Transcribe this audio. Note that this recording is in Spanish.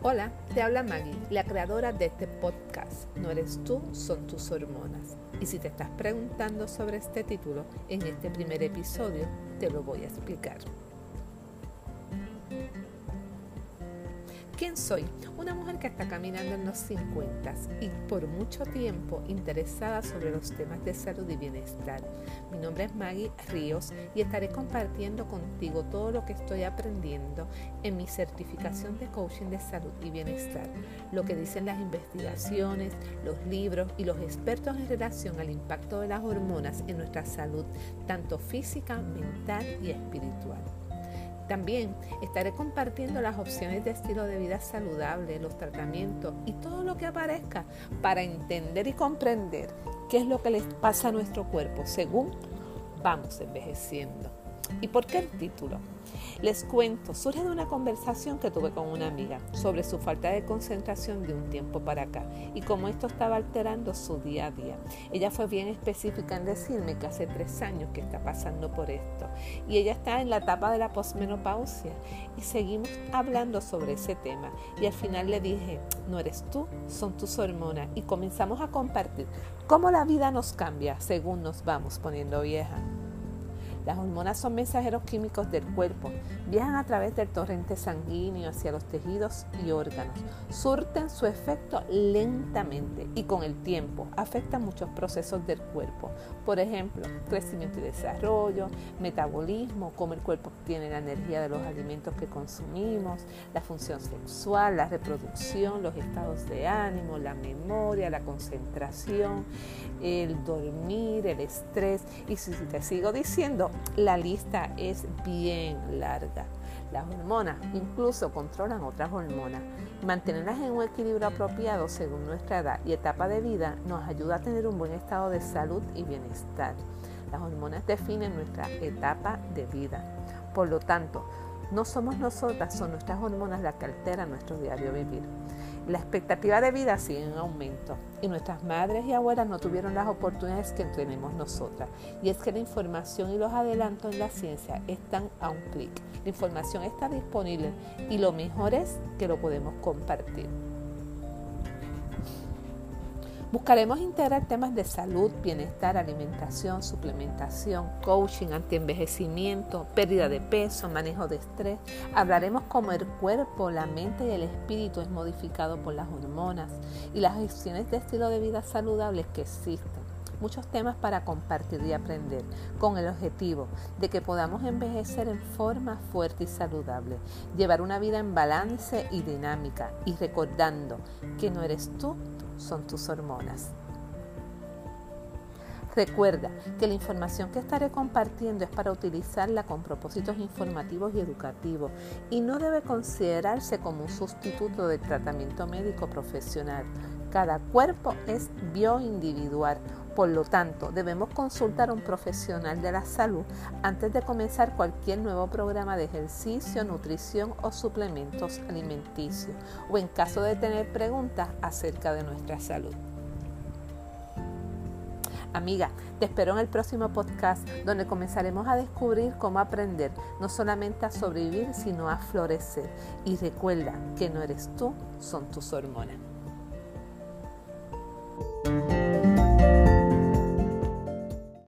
Hola, te habla Maggie, la creadora de este podcast. No eres tú, son tus hormonas. Y si te estás preguntando sobre este título, en este primer episodio te lo voy a explicar. ¿Quién soy? Una mujer que está caminando en los 50 y por mucho tiempo interesada sobre los temas de salud y bienestar. Mi nombre es Maggie Ríos y estaré compartiendo contigo todo lo que estoy aprendiendo en mi certificación de coaching de salud y bienestar, lo que dicen las investigaciones, los libros y los expertos en relación al impacto de las hormonas en nuestra salud, tanto física, mental y espiritual. También estaré compartiendo las opciones de estilo de vida saludable, los tratamientos y todo lo que aparezca para entender y comprender qué es lo que les pasa a nuestro cuerpo según vamos envejeciendo. ¿Y por qué el título? Les cuento, surge de una conversación que tuve con una amiga sobre su falta de concentración de un tiempo para acá y cómo esto estaba alterando su día a día. Ella fue bien específica en decirme que hace tres años que está pasando por esto y ella está en la etapa de la posmenopausia y seguimos hablando sobre ese tema y al final le dije, no eres tú, son tus hormonas y comenzamos a compartir cómo la vida nos cambia según nos vamos poniendo vieja. Las hormonas son mensajeros químicos del cuerpo, viajan a través del torrente sanguíneo hacia los tejidos y órganos, surten su efecto lentamente y con el tiempo afectan muchos procesos del cuerpo, por ejemplo, crecimiento y desarrollo, metabolismo, cómo el cuerpo obtiene la energía de los alimentos que consumimos, la función sexual, la reproducción, los estados de ánimo, la memoria, la concentración, el dormir, el estrés. Y si te sigo diciendo, la lista es bien larga. Las hormonas incluso controlan otras hormonas. Mantenerlas en un equilibrio apropiado según nuestra edad y etapa de vida nos ayuda a tener un buen estado de salud y bienestar. Las hormonas definen nuestra etapa de vida. Por lo tanto, no somos nosotras, son nuestras hormonas las que alteran nuestro diario vivir. La expectativa de vida sigue en aumento y nuestras madres y abuelas no tuvieron las oportunidades que tenemos nosotras. Y es que la información y los adelantos en la ciencia están a un clic. La información está disponible y lo mejor es que lo podemos compartir. Buscaremos integrar temas de salud, bienestar, alimentación, suplementación, coaching, antienvejecimiento, pérdida de peso, manejo de estrés. Hablaremos cómo el cuerpo, la mente y el espíritu es modificado por las hormonas y las opciones de estilo de vida saludables que existen. Muchos temas para compartir y aprender con el objetivo de que podamos envejecer en forma fuerte y saludable, llevar una vida en balance y dinámica y recordando que no eres tú son tus hormonas. Recuerda que la información que estaré compartiendo es para utilizarla con propósitos informativos y educativos y no debe considerarse como un sustituto del tratamiento médico profesional. Cada cuerpo es bioindividual, por lo tanto debemos consultar a un profesional de la salud antes de comenzar cualquier nuevo programa de ejercicio, nutrición o suplementos alimenticios o en caso de tener preguntas acerca de nuestra salud. Amiga, te espero en el próximo podcast donde comenzaremos a descubrir cómo aprender no solamente a sobrevivir, sino a florecer. Y recuerda que no eres tú, son tus hormonas.